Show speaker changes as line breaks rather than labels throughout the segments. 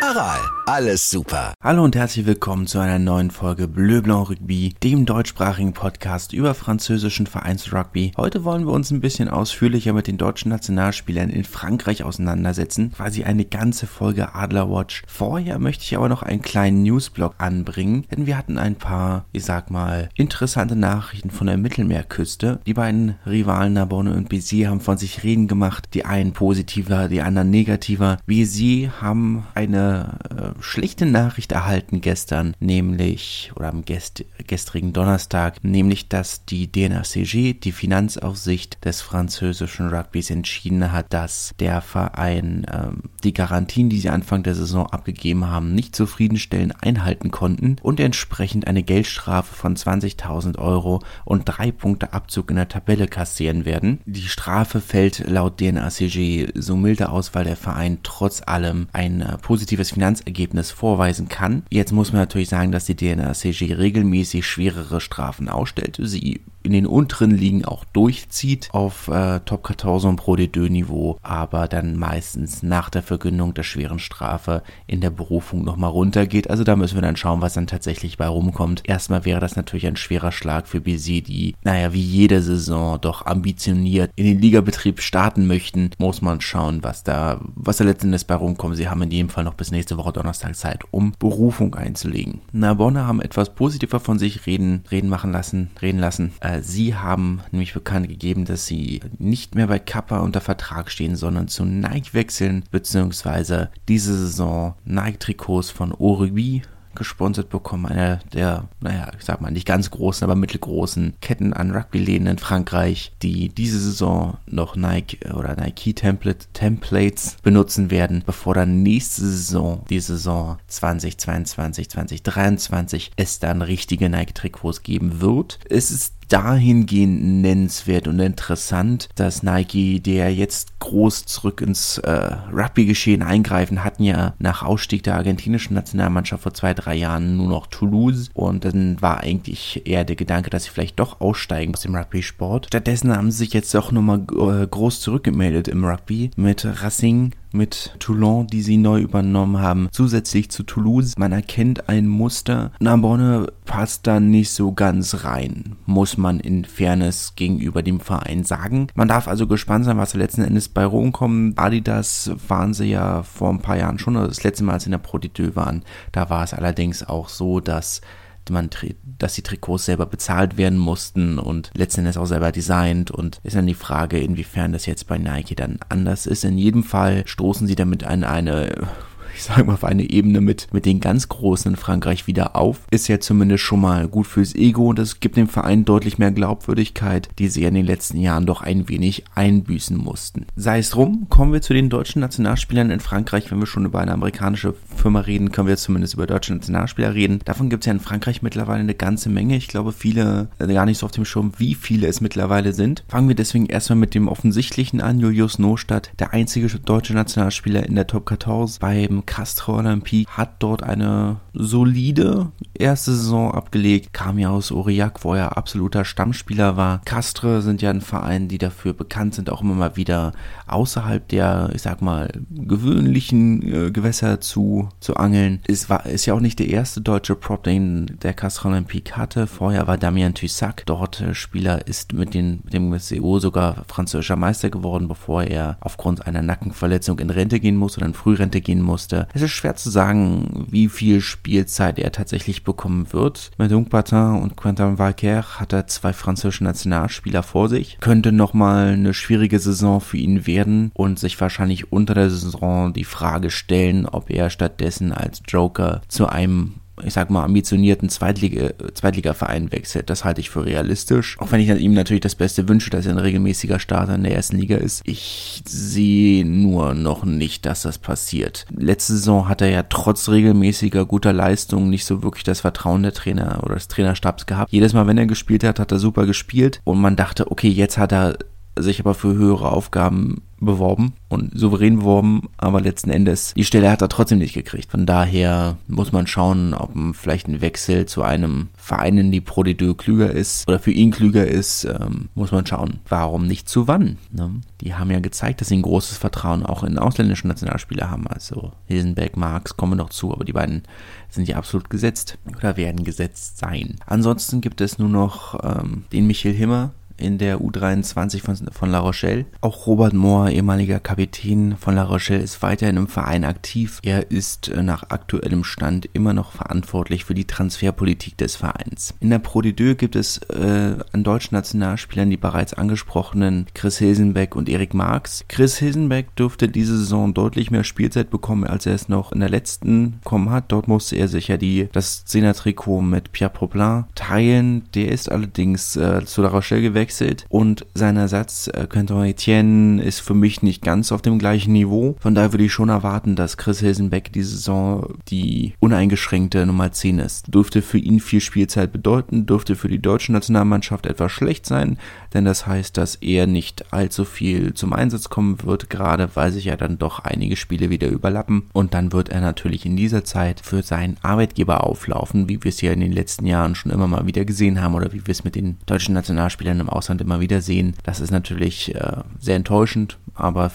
Aral, alles super.
Hallo und herzlich willkommen zu einer neuen Folge Bleu Blanc Rugby, dem deutschsprachigen Podcast über französischen Vereinsrugby. Heute wollen wir uns ein bisschen ausführlicher mit den deutschen Nationalspielern in Frankreich auseinandersetzen, quasi eine ganze Folge Adlerwatch. Vorher möchte ich aber noch einen kleinen Newsblog anbringen, denn wir hatten ein paar, ich sag mal, interessante Nachrichten von der Mittelmeerküste. Die beiden Rivalen Narbonne und Béziers haben von sich reden gemacht, die einen positiver, die anderen negativer. Béziers haben eine äh, schlechte Nachricht erhalten gestern, nämlich, oder am gest gestrigen Donnerstag, nämlich, dass die DNACG, die Finanzaufsicht des französischen Rugbys, entschieden hat, dass der Verein ähm, die Garantien, die sie Anfang der Saison abgegeben haben, nicht zufriedenstellend einhalten konnten und entsprechend eine Geldstrafe von 20.000 Euro und drei Punkte Abzug in der Tabelle kassieren werden. Die Strafe fällt laut DNACG so milde aus, weil der Verein trotz allem ein äh, positives positives Finanzergebnis vorweisen kann. Jetzt muss man natürlich sagen, dass die DNACG regelmäßig schwerere Strafen ausstellt. Sie in den unteren Ligen auch durchzieht auf äh, Top 14 Pro D2 Niveau, aber dann meistens nach der Verkündung der schweren Strafe in der Berufung nochmal runtergeht. Also da müssen wir dann schauen, was dann tatsächlich bei rumkommt. Erstmal wäre das natürlich ein schwerer Schlag für BC, die, naja, wie jede Saison doch ambitioniert in den Ligabetrieb starten möchten. Muss man schauen, was da, was da letzten Endes bei rumkommt. Sie haben in jedem Fall noch bis nächste Woche Donnerstag Zeit, um Berufung einzulegen. Narbonne haben etwas positiver von sich reden, reden machen lassen, reden lassen. Äh, sie haben nämlich bekannt gegeben, dass sie nicht mehr bei Kappa unter Vertrag stehen, sondern zu Nike wechseln, beziehungsweise diese Saison Nike-Trikots von Origui gesponsert bekommen. Einer der, naja, ich sag mal nicht ganz großen, aber mittelgroßen Ketten an Rugby-Läden in Frankreich, die diese Saison noch Nike oder Nike Template, Templates benutzen werden, bevor dann nächste Saison, die Saison 2022, 2023, es dann richtige Nike-Trikots geben wird. Es ist dahingehend nennenswert und interessant, dass Nike, der jetzt groß zurück ins äh, Rugby-Geschehen eingreifen, hatten ja nach Ausstieg der argentinischen Nationalmannschaft vor zwei, drei Jahren nur noch Toulouse und dann war eigentlich eher der Gedanke, dass sie vielleicht doch aussteigen aus dem Rugby-Sport. Stattdessen haben sie sich jetzt auch nochmal äh, groß zurückgemeldet im Rugby mit Racing mit Toulon, die sie neu übernommen haben, zusätzlich zu Toulouse. Man erkennt ein Muster. Narbonne passt da nicht so ganz rein, muss man in Fairness gegenüber dem Verein sagen. Man darf also gespannt sein, was letzten Endes bei rumkommt. Adidas waren sie ja vor ein paar Jahren schon, also das letzte Mal, als sie in der Pro waren, da war es allerdings auch so, dass man, dass die Trikots selber bezahlt werden mussten und letztendlich auch selber designt und ist dann die Frage, inwiefern das jetzt bei Nike dann anders ist. In jedem Fall stoßen sie damit an eine ich sage mal, auf eine Ebene mit, mit den ganz Großen in Frankreich wieder auf. Ist ja zumindest schon mal gut fürs Ego und es gibt dem Verein deutlich mehr Glaubwürdigkeit, die sie in den letzten Jahren doch ein wenig einbüßen mussten. Sei es drum, kommen wir zu den deutschen Nationalspielern in Frankreich. Wenn wir schon über eine amerikanische Firma reden, können wir zumindest über deutsche Nationalspieler reden. Davon gibt es ja in Frankreich mittlerweile eine ganze Menge. Ich glaube, viele, äh, gar nicht so auf dem Schirm, wie viele es mittlerweile sind. Fangen wir deswegen erstmal mit dem offensichtlichen an. Julius Nostadt, der einzige deutsche Nationalspieler in der Top 14 beim Castro Olympique hat dort eine solide erste Saison abgelegt, kam ja aus Aurillac, wo er absoluter Stammspieler war. Castre sind ja ein Verein, die dafür bekannt sind, auch immer mal wieder außerhalb der, ich sag mal, gewöhnlichen äh, Gewässer zu, zu angeln. Es war, ist ja auch nicht der erste deutsche Prop, den der Castre Olympique hatte. Vorher war Damien Tussac dort äh, Spieler, ist mit, den, mit dem CO sogar französischer Meister geworden, bevor er aufgrund einer Nackenverletzung in Rente gehen musste oder in Frührente gehen musste es ist schwer zu sagen, wie viel Spielzeit er tatsächlich bekommen wird. Mit Patin und Quentin Valker hat er zwei französische Nationalspieler vor sich. Könnte nochmal eine schwierige Saison für ihn werden und sich wahrscheinlich unter der Saison die Frage stellen, ob er stattdessen als Joker zu einem ich sag mal, ambitionierten Zweitliga, Zweitligaverein wechselt. Das halte ich für realistisch. Auch wenn ich ihm natürlich das Beste wünsche, dass er ein regelmäßiger Starter in der ersten Liga ist. Ich sehe nur noch nicht, dass das passiert. Letzte Saison hat er ja trotz regelmäßiger guter Leistungen nicht so wirklich das Vertrauen der Trainer oder des Trainerstabs gehabt. Jedes Mal, wenn er gespielt hat, hat er super gespielt und man dachte, okay, jetzt hat er sich aber für höhere Aufgaben beworben und souverän beworben, aber letzten Endes die Stelle hat er trotzdem nicht gekriegt. Von daher muss man schauen, ob vielleicht ein Wechsel zu einem Verein in die Pro de Deux klüger ist oder für ihn klüger ist, ähm, muss man schauen. Warum nicht zu wann? Ne? Die haben ja gezeigt, dass sie ein großes Vertrauen auch in ausländische Nationalspieler haben. Also Hilsenberg, Marx kommen noch zu, aber die beiden sind ja absolut gesetzt oder werden gesetzt sein. Ansonsten gibt es nur noch ähm, den Michael Himmer, in der U23 von, von La Rochelle. Auch Robert Mohr, ehemaliger Kapitän von La Rochelle, ist weiterhin im Verein aktiv. Er ist äh, nach aktuellem Stand immer noch verantwortlich für die Transferpolitik des Vereins. In der Pro D2 gibt es äh, an deutschen Nationalspielern die bereits angesprochenen Chris Hilsenbeck und Erik Marx. Chris Hilsenbeck dürfte diese Saison deutlich mehr Spielzeit bekommen, als er es noch in der letzten bekommen hat. Dort musste er sich ja die, das Zehner-Trikot mit Pierre Poplin teilen. Der ist allerdings äh, zu La Rochelle gewechselt gewechselt und sein Ersatz, äh, Quentin Etienne, ist für mich nicht ganz auf dem gleichen Niveau. Von daher würde ich schon erwarten, dass Chris Hilsenbeck die Saison die uneingeschränkte Nummer 10 ist. Dürfte für ihn viel Spielzeit bedeuten, dürfte für die deutsche Nationalmannschaft etwas schlecht sein, denn das heißt, dass er nicht allzu viel zum Einsatz kommen wird, gerade weil sich ja dann doch einige Spiele wieder überlappen und dann wird er natürlich in dieser Zeit für seinen Arbeitgeber auflaufen, wie wir es ja in den letzten Jahren schon immer mal wieder gesehen haben oder wie wir es mit den deutschen Nationalspielern im Ausland immer wieder sehen. Das ist natürlich äh, sehr enttäuschend, aber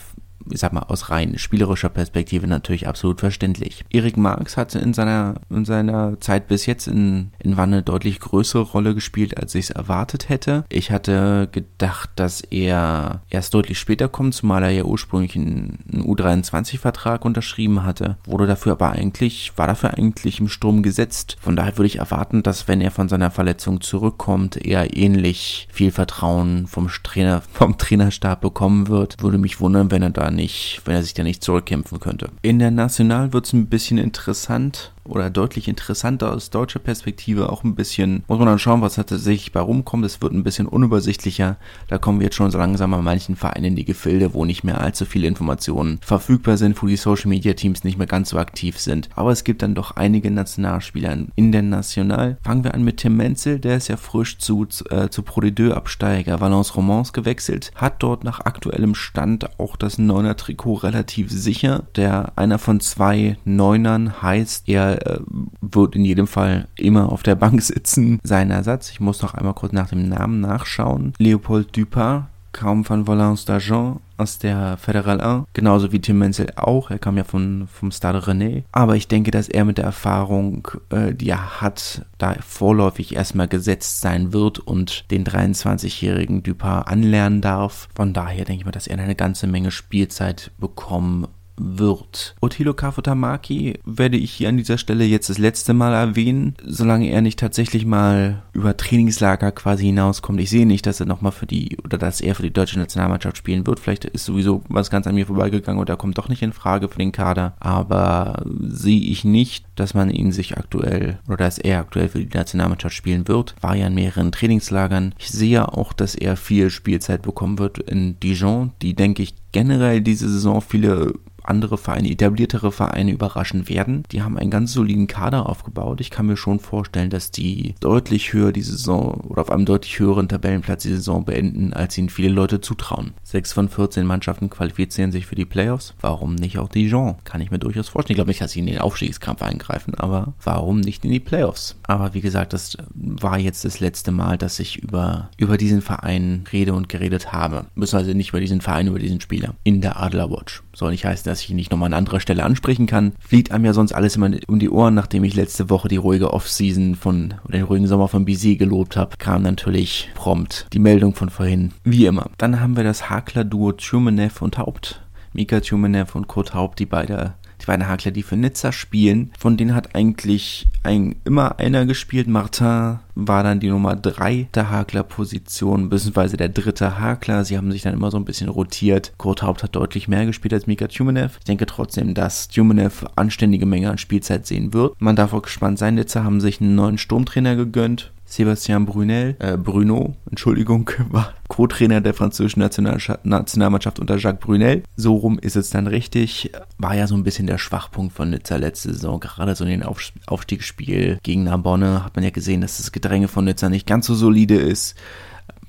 ich sag mal, aus rein spielerischer Perspektive natürlich absolut verständlich. Erik Marx hatte in seiner, in seiner Zeit bis jetzt in, in Wanne deutlich größere Rolle gespielt, als ich es erwartet hätte. Ich hatte gedacht, dass er erst deutlich später kommt, zumal er ja ursprünglich einen, einen U23-Vertrag unterschrieben hatte, wurde dafür aber eigentlich, war dafür eigentlich im Sturm gesetzt. Von daher würde ich erwarten, dass wenn er von seiner Verletzung zurückkommt, er ähnlich viel Vertrauen vom Trainer, vom Trainerstab bekommen wird. Würde mich wundern, wenn er da nicht, wenn er sich da nicht zurückkämpfen könnte. In der National wird es ein bisschen interessant oder deutlich interessanter aus deutscher Perspektive. Auch ein bisschen, muss man dann schauen, was tatsächlich bei rumkommt. Es wird ein bisschen unübersichtlicher. Da kommen wir jetzt schon so langsam bei manchen Vereinen in die Gefilde, wo nicht mehr allzu viele Informationen verfügbar sind, wo die Social Media Teams nicht mehr ganz so aktiv sind. Aber es gibt dann doch einige Nationalspieler in der National. Fangen wir an mit Tim Menzel, der ist ja frisch zu, äh, zu Pro Absteiger Valence Romans gewechselt, hat dort nach aktuellem Stand auch das Neuner Trikot relativ sicher. Der einer von zwei Neunern heißt, er äh, wird in jedem Fall immer auf der Bank sitzen. Sein Ersatz, ich muss noch einmal kurz nach dem Namen nachschauen. Leopold Dupin, kaum von Valence d'Argent aus der Fédéral 1, genauso wie Tim Menzel auch. Er kam ja von, vom Stade René. Aber ich denke, dass er mit der Erfahrung, äh, die er hat, da vorläufig erstmal gesetzt sein wird und den 23-jährigen Dupin anlernen darf. Von daher denke ich mal, dass er eine ganze Menge Spielzeit bekommen wird. Otilo Kafutamaki werde ich hier an dieser Stelle jetzt das letzte Mal erwähnen, solange er nicht tatsächlich mal über Trainingslager quasi hinauskommt. Ich sehe nicht, dass er nochmal für die oder dass er für die deutsche Nationalmannschaft spielen wird. Vielleicht ist sowieso was ganz an mir vorbeigegangen und er kommt doch nicht in Frage für den Kader. Aber sehe ich nicht, dass man ihn sich aktuell oder dass er aktuell für die Nationalmannschaft spielen wird. War ja in mehreren Trainingslagern. Ich sehe auch, dass er viel Spielzeit bekommen wird in Dijon, die denke ich generell diese Saison viele andere Vereine, etabliertere Vereine überraschen werden. Die haben einen ganz soliden Kader aufgebaut. Ich kann mir schon vorstellen, dass die deutlich höher die Saison oder auf einem deutlich höheren Tabellenplatz die Saison beenden, als ihnen viele Leute zutrauen. Sechs von 14 Mannschaften qualifizieren sich für die Playoffs. Warum nicht auch Dijon? Kann ich mir durchaus vorstellen. Ich glaube nicht, dass sie in den Aufstiegskampf eingreifen, aber warum nicht in die Playoffs? Aber wie gesagt, das war jetzt das letzte Mal, dass ich über, über diesen Verein rede und geredet habe. Beziehungsweise nicht über diesen Verein, über diesen Spieler. In der Adler Watch. Soll nicht heißen, dass ich ihn nicht nochmal an anderer Stelle ansprechen kann. Fliegt einem ja sonst alles immer um die Ohren, nachdem ich letzte Woche die ruhige Offseason von, oder den ruhigen Sommer von BC gelobt habe, kam natürlich prompt die Meldung von vorhin. Wie immer. Dann haben wir das Hakler-Duo Tjumenev und Haupt. Mika Tjumenev und Kurt Haupt, die beide die beiden Hakler, die für Nizza spielen. Von denen hat eigentlich ein, immer einer gespielt. Martin war dann die Nummer 3 der Hakler-Position, beziehungsweise der dritte Hakler. Sie haben sich dann immer so ein bisschen rotiert. Kurt Haupt hat deutlich mehr gespielt als Mika Tumenev. Ich denke trotzdem, dass Tumenev anständige Menge an Spielzeit sehen wird. Man darf auch gespannt sein. Nizza haben sich einen neuen Sturmtrainer gegönnt. Sebastian Brunel, äh, Bruno, Entschuldigung, war Co-Trainer der französischen Nationalmannschaft unter Jacques Brunel. So rum ist es dann richtig. War ja so ein bisschen der Schwachpunkt von Nizza letzte Saison. Gerade so in den Auf Aufstiegsspiel gegen Narbonne hat man ja gesehen, dass das Gedränge von Nizza nicht ganz so solide ist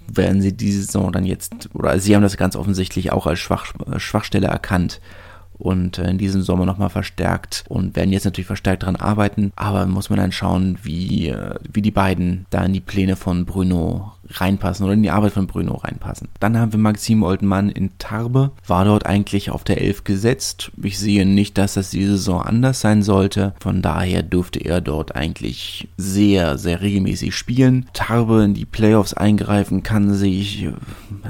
werden sie diese Saison dann jetzt, oder sie haben das ganz offensichtlich auch als Schwach, Schwachstelle erkannt und äh, in diesem Sommer nochmal verstärkt und werden jetzt natürlich verstärkt daran arbeiten, aber muss man dann schauen, wie, äh, wie die beiden da in die Pläne von Bruno reinpassen oder in die Arbeit von Bruno reinpassen. Dann haben wir Maxim Oldmann in Tarbe, war dort eigentlich auf der Elf gesetzt. Ich sehe nicht, dass das diese Saison anders sein sollte. Von daher dürfte er dort eigentlich sehr, sehr regelmäßig spielen. Tarbe in die Playoffs eingreifen kann, sehe ich äh,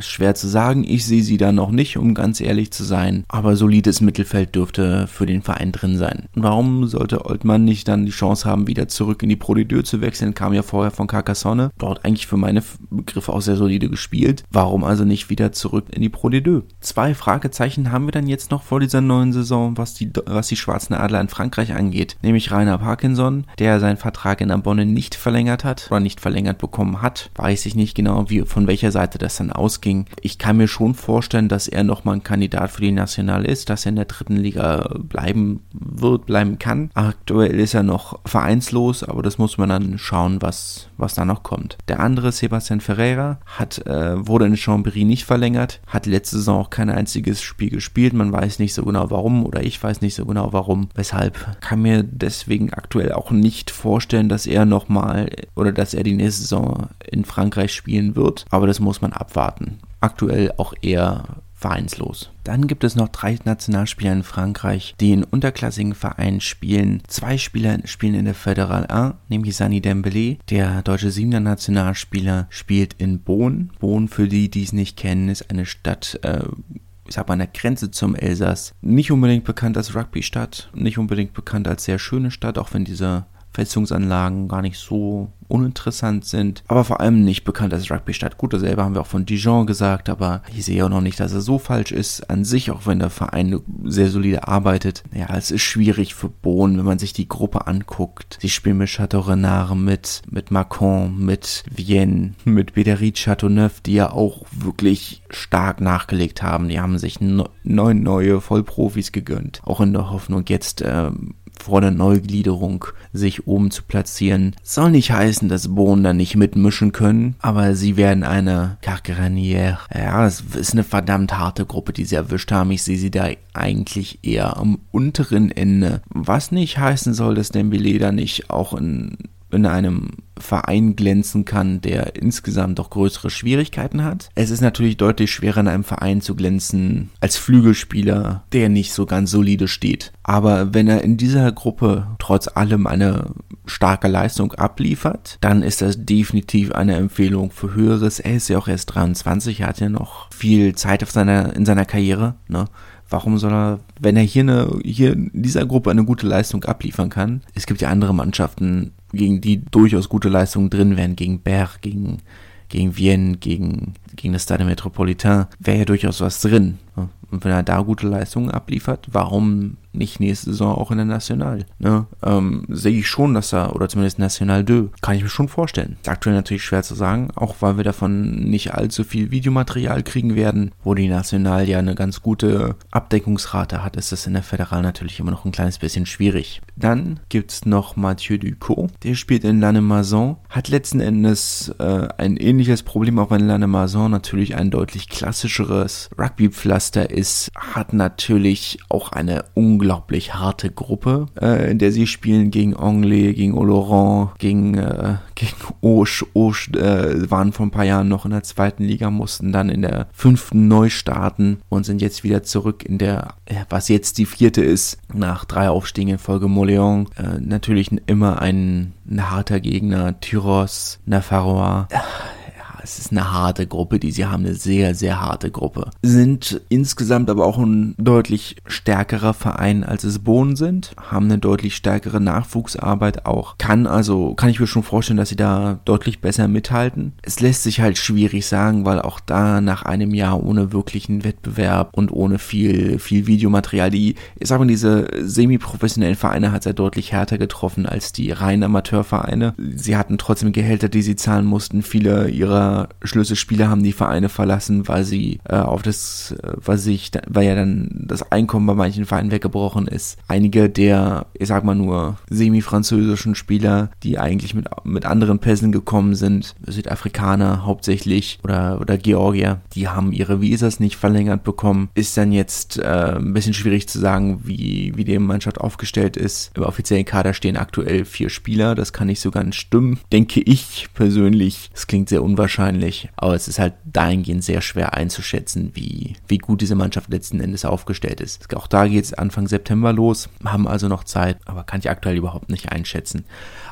schwer zu sagen. Ich sehe sie da noch nicht, um ganz ehrlich zu sein. Aber solides Mittelfeld dürfte für den Verein drin sein. Warum sollte Oldmann nicht dann die Chance haben, wieder zurück in die Pro zu wechseln? Kam ja vorher von Carcassonne. Dort eigentlich für meine Begriff auch sehr solide gespielt. Warum also nicht wieder zurück in die Pro D2? Zwei Fragezeichen haben wir dann jetzt noch vor dieser neuen Saison, was die, was die Schwarzen Adler in Frankreich angeht. Nämlich Rainer Parkinson, der seinen Vertrag in Ambonne nicht verlängert hat oder nicht verlängert bekommen hat. Weiß ich nicht genau, wie, von welcher Seite das dann ausging. Ich kann mir schon vorstellen, dass er nochmal ein Kandidat für die National ist, dass er in der dritten Liga bleiben wird, bleiben kann. Aktuell ist er noch vereinslos, aber das muss man dann schauen, was, was da noch kommt. Der andere Sebastian Ferreira hat, äh, wurde in Chambéry nicht verlängert, hat letzte Saison auch kein einziges Spiel gespielt. Man weiß nicht so genau warum oder ich weiß nicht so genau warum. Weshalb kann mir deswegen aktuell auch nicht vorstellen, dass er nochmal oder dass er die nächste Saison in Frankreich spielen wird. Aber das muss man abwarten. Aktuell auch eher vereinslos. Dann gibt es noch drei Nationalspieler in Frankreich, die in unterklassigen Vereinen spielen. Zwei Spieler spielen in der Fédérale 1, nämlich Sani Dembélé, der deutsche Siebener Nationalspieler, spielt in Bonn. Bonn, für die, die es nicht kennen, ist eine Stadt, äh, ich sag mal, an der Grenze zum Elsass. Nicht unbedingt bekannt als Rugby-Stadt, nicht unbedingt bekannt als sehr schöne Stadt, auch wenn diese Festungsanlagen gar nicht so uninteressant sind, aber vor allem nicht bekannt als Rugby-Stadt. Gut, dasselbe haben wir auch von Dijon gesagt, aber ich sehe auch noch nicht, dass er so falsch ist an sich, auch wenn der Verein sehr solide arbeitet. Ja, es ist schwierig für Bohn, wenn man sich die Gruppe anguckt. Sie spielen mit Chateau Renard, mit, mit Macron, mit Vienne, mit Bédéry Chateauneuf, die ja auch wirklich stark nachgelegt haben. Die haben sich neun neue Vollprofis gegönnt. Auch in der Hoffnung, jetzt ähm, vor der Neugliederung sich oben zu platzieren. Soll nicht heißen, dass Bohnen da nicht mitmischen können, aber sie werden eine Carcaranière. Ja, es ist eine verdammt harte Gruppe, die sie erwischt haben. Ich sehe sie da eigentlich eher am unteren Ende. Was nicht heißen soll, dass Dembele da nicht auch in in einem Verein glänzen kann, der insgesamt doch größere Schwierigkeiten hat. Es ist natürlich deutlich schwerer in einem Verein zu glänzen als Flügelspieler, der nicht so ganz solide steht. Aber wenn er in dieser Gruppe trotz allem eine starke Leistung abliefert, dann ist das definitiv eine Empfehlung für Höheres. Er ist ja auch erst 23, er hat ja noch viel Zeit auf seiner, in seiner Karriere. Ne? Warum soll er, wenn er hier, eine, hier in dieser Gruppe eine gute Leistung abliefern kann? Es gibt ja andere Mannschaften, gegen die durchaus gute Leistungen drin wären, gegen Berg, gegen, gegen Vienne, gegen, gegen das Stade Metropolitain, wäre ja durchaus was drin. Und wenn er da gute Leistungen abliefert, warum nicht nächste Saison auch in der National. Ne? Ähm, sehe ich schon, dass er, oder zumindest National 2, kann ich mir schon vorstellen. Ist aktuell natürlich schwer zu sagen, auch weil wir davon nicht allzu viel Videomaterial kriegen werden. Wo die National ja eine ganz gute Abdeckungsrate hat, ist das in der Föderal natürlich immer noch ein kleines bisschen schwierig. Dann gibt es noch Mathieu Ducot, der spielt in Lannemezan, hat letzten Endes äh, ein ähnliches Problem, auch wenn Lannemezan natürlich ein deutlich klassischeres Rugby-Pflaster ist, hat natürlich auch eine unglaublich harte Gruppe, äh, in der sie spielen gegen Anglais, gegen Oloron, gegen, äh, gegen Osh. Osh äh, waren vor ein paar Jahren noch in der zweiten Liga, mussten dann in der fünften neu starten und sind jetzt wieder zurück in der, was jetzt die vierte ist, nach drei Aufstiegen in Folge Moleon. Äh, natürlich immer ein, ein harter Gegner, Tyros, Nafarroa es ist eine harte Gruppe, die sie haben, eine sehr, sehr harte Gruppe. Sind insgesamt aber auch ein deutlich stärkerer Verein, als es Bohnen sind, haben eine deutlich stärkere Nachwuchsarbeit auch. Kann also, kann ich mir schon vorstellen, dass sie da deutlich besser mithalten. Es lässt sich halt schwierig sagen, weil auch da nach einem Jahr ohne wirklichen Wettbewerb und ohne viel, viel Videomaterial, die, ich sag mal, diese semi-professionellen Vereine hat er deutlich härter getroffen als die reinen Amateurvereine. Sie hatten trotzdem Gehälter, die sie zahlen mussten. Viele ihrer Schlüsselspieler haben die Vereine verlassen, weil sie äh, auf das, äh, weil sich, weil ja dann das Einkommen bei manchen Vereinen weggebrochen ist. Einige der, ich sag mal nur, semi-französischen Spieler, die eigentlich mit, mit anderen Pässen gekommen sind, Südafrikaner hauptsächlich oder, oder Georgier, die haben ihre Visas nicht verlängert bekommen. Ist dann jetzt äh, ein bisschen schwierig zu sagen, wie, wie die Mannschaft aufgestellt ist. Im offiziellen Kader stehen aktuell vier Spieler, das kann nicht so ganz stimmen, denke ich persönlich. Es klingt sehr unwahrscheinlich, aber es ist halt dahingehend sehr schwer einzuschätzen, wie, wie gut diese Mannschaft letzten Endes aufgestellt ist. Auch da geht es Anfang September los, haben also noch Zeit, aber kann ich aktuell überhaupt nicht einschätzen.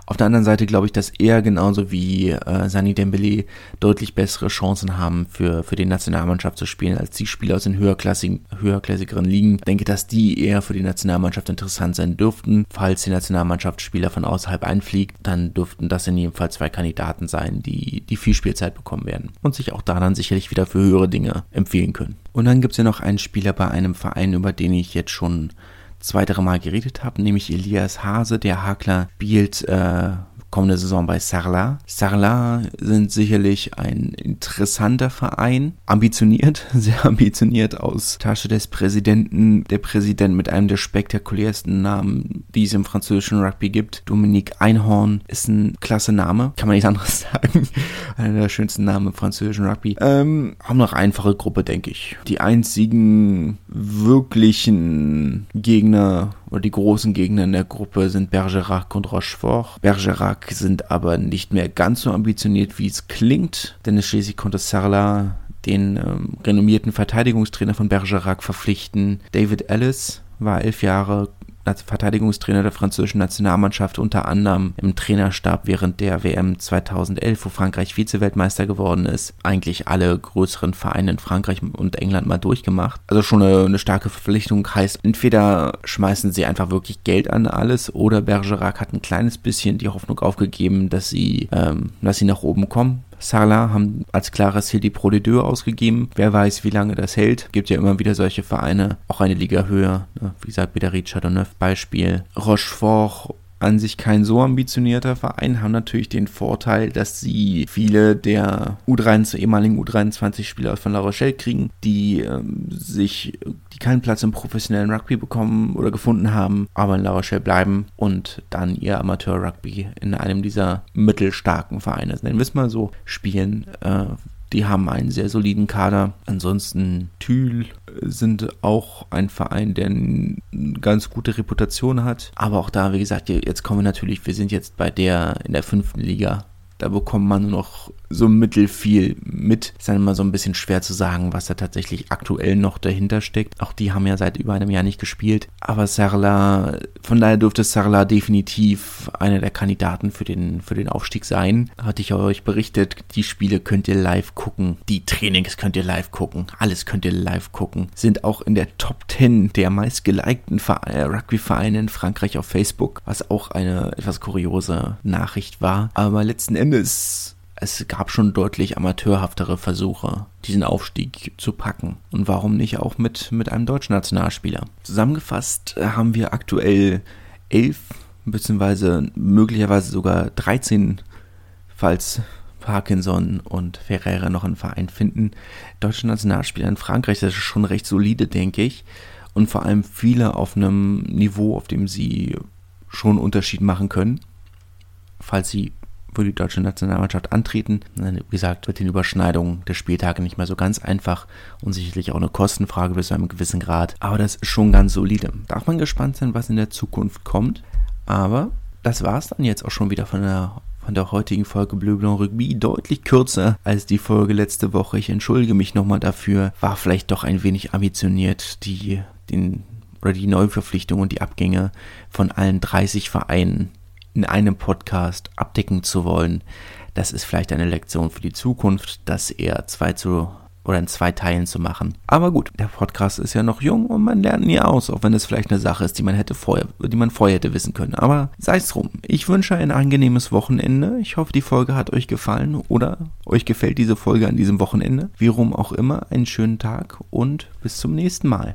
Auf der anderen Seite glaube ich, dass er genauso wie äh, Sani Dembele deutlich bessere Chancen haben, für, für die Nationalmannschaft zu spielen, als die Spieler aus den höherklassigen, höherklassigeren Ligen. Ich denke, dass die eher für die Nationalmannschaft interessant sein dürften. Falls die Nationalmannschaft Spieler von außerhalb einfliegt, dann dürften das in jedem Fall zwei Kandidaten sein, die, die viel Spielzeit bekommen werden und sich auch da dann sicherlich wieder für höhere Dinge empfehlen können. Und dann gibt es ja noch einen Spieler bei einem Verein, über den ich jetzt schon zwei, drei Mal geredet habe, nämlich Elias Hase, der Hakler spielt äh, kommende Saison bei Sarla. Sarla sind sicherlich ein interessanter Verein, ambitioniert, sehr ambitioniert aus Tasche des Präsidenten, der Präsident mit einem der spektakulärsten Namen, die es im französischen Rugby gibt. Dominique Einhorn ist ein klasse Name, kann man nicht anderes sagen. Einer der schönsten Namen im französischen Rugby. Ähm, haben noch einfache Gruppe, denke ich. Die einzigen wirklichen Gegner oder die großen Gegner in der Gruppe sind Bergerac und Rochefort. Bergerac sind aber nicht mehr ganz so ambitioniert, wie es klingt, denn schließlich konnte Sarla den ähm, renommierten Verteidigungstrainer von Bergerac verpflichten. David Ellis war elf Jahre Verteidigungstrainer der französischen Nationalmannschaft, unter anderem im Trainerstab während der WM 2011, wo Frankreich Vize-Weltmeister geworden ist, eigentlich alle größeren Vereine in Frankreich und England mal durchgemacht. Also schon eine, eine starke Verpflichtung heißt, entweder schmeißen sie einfach wirklich Geld an alles oder Bergerac hat ein kleines bisschen die Hoffnung aufgegeben, dass sie, ähm, dass sie nach oben kommen Sarla haben als klares Ziel die Pro de ausgegeben. Wer weiß, wie lange das hält. Gibt ja immer wieder solche Vereine, auch eine Liga höher. Ne? Wie gesagt, Bidarit Chardonnay Beispiel. Rochefort an sich kein so ambitionierter Verein, haben natürlich den Vorteil, dass sie viele der U23, ehemaligen U23-Spieler von La Rochelle kriegen, die ähm, sich, die keinen Platz im professionellen Rugby bekommen oder gefunden haben, aber in La Rochelle bleiben und dann ihr Amateur-Rugby in einem dieser mittelstarken Vereine, nennen wir es mal so, spielen. Äh, die haben einen sehr soliden Kader. Ansonsten Thül sind auch ein Verein, der eine ganz gute Reputation hat. Aber auch da, wie gesagt, jetzt kommen wir natürlich, wir sind jetzt bei der in der fünften Liga. Da bekommt man nur noch so mittelfiel mit. Ist dann immer so ein bisschen schwer zu sagen, was da tatsächlich aktuell noch dahinter steckt. Auch die haben ja seit über einem Jahr nicht gespielt. Aber Sarla, von daher dürfte Sarla definitiv einer der Kandidaten für den, für den Aufstieg sein. Hatte ich euch berichtet, die Spiele könnt ihr live gucken. Die Trainings könnt ihr live gucken. Alles könnt ihr live gucken. Sind auch in der Top 10 der meistgelikten Rugby-Vereine in Frankreich auf Facebook, was auch eine etwas kuriose Nachricht war. Aber letzten Endes es gab schon deutlich amateurhaftere Versuche, diesen Aufstieg zu packen. Und warum nicht auch mit, mit einem deutschen Nationalspieler? Zusammengefasst äh, haben wir aktuell elf, beziehungsweise möglicherweise sogar 13, falls Parkinson und Ferreira noch einen Verein finden. Deutsche Nationalspieler in Frankreich, das ist schon recht solide, denke ich. Und vor allem viele auf einem Niveau, auf dem sie schon einen Unterschied machen können, falls sie für die deutsche Nationalmannschaft antreten. Wie gesagt, mit den Überschneidungen der Spieltage nicht mehr so ganz einfach und sicherlich auch eine Kostenfrage bis zu einem gewissen Grad. Aber das ist schon ganz solide. Darf man gespannt sein, was in der Zukunft kommt. Aber das war es dann jetzt auch schon wieder von der von der heutigen Folge Bleu Blanc Rugby deutlich kürzer als die Folge letzte Woche. Ich entschuldige mich nochmal dafür. War vielleicht doch ein wenig ambitioniert, die, den, oder die Neuverpflichtung und die Abgänge von allen 30 Vereinen in einem Podcast abdecken zu wollen, das ist vielleicht eine Lektion für die Zukunft, das eher zwei zu oder in zwei Teilen zu machen. Aber gut, der Podcast ist ja noch jung und man lernt nie aus, auch wenn es vielleicht eine Sache ist, die man hätte vorher, die man vorher hätte wissen können. Aber sei es drum. Ich wünsche ein angenehmes Wochenende. Ich hoffe, die Folge hat euch gefallen oder euch gefällt diese Folge an diesem Wochenende. Wie rum auch immer, einen schönen Tag und bis zum nächsten Mal.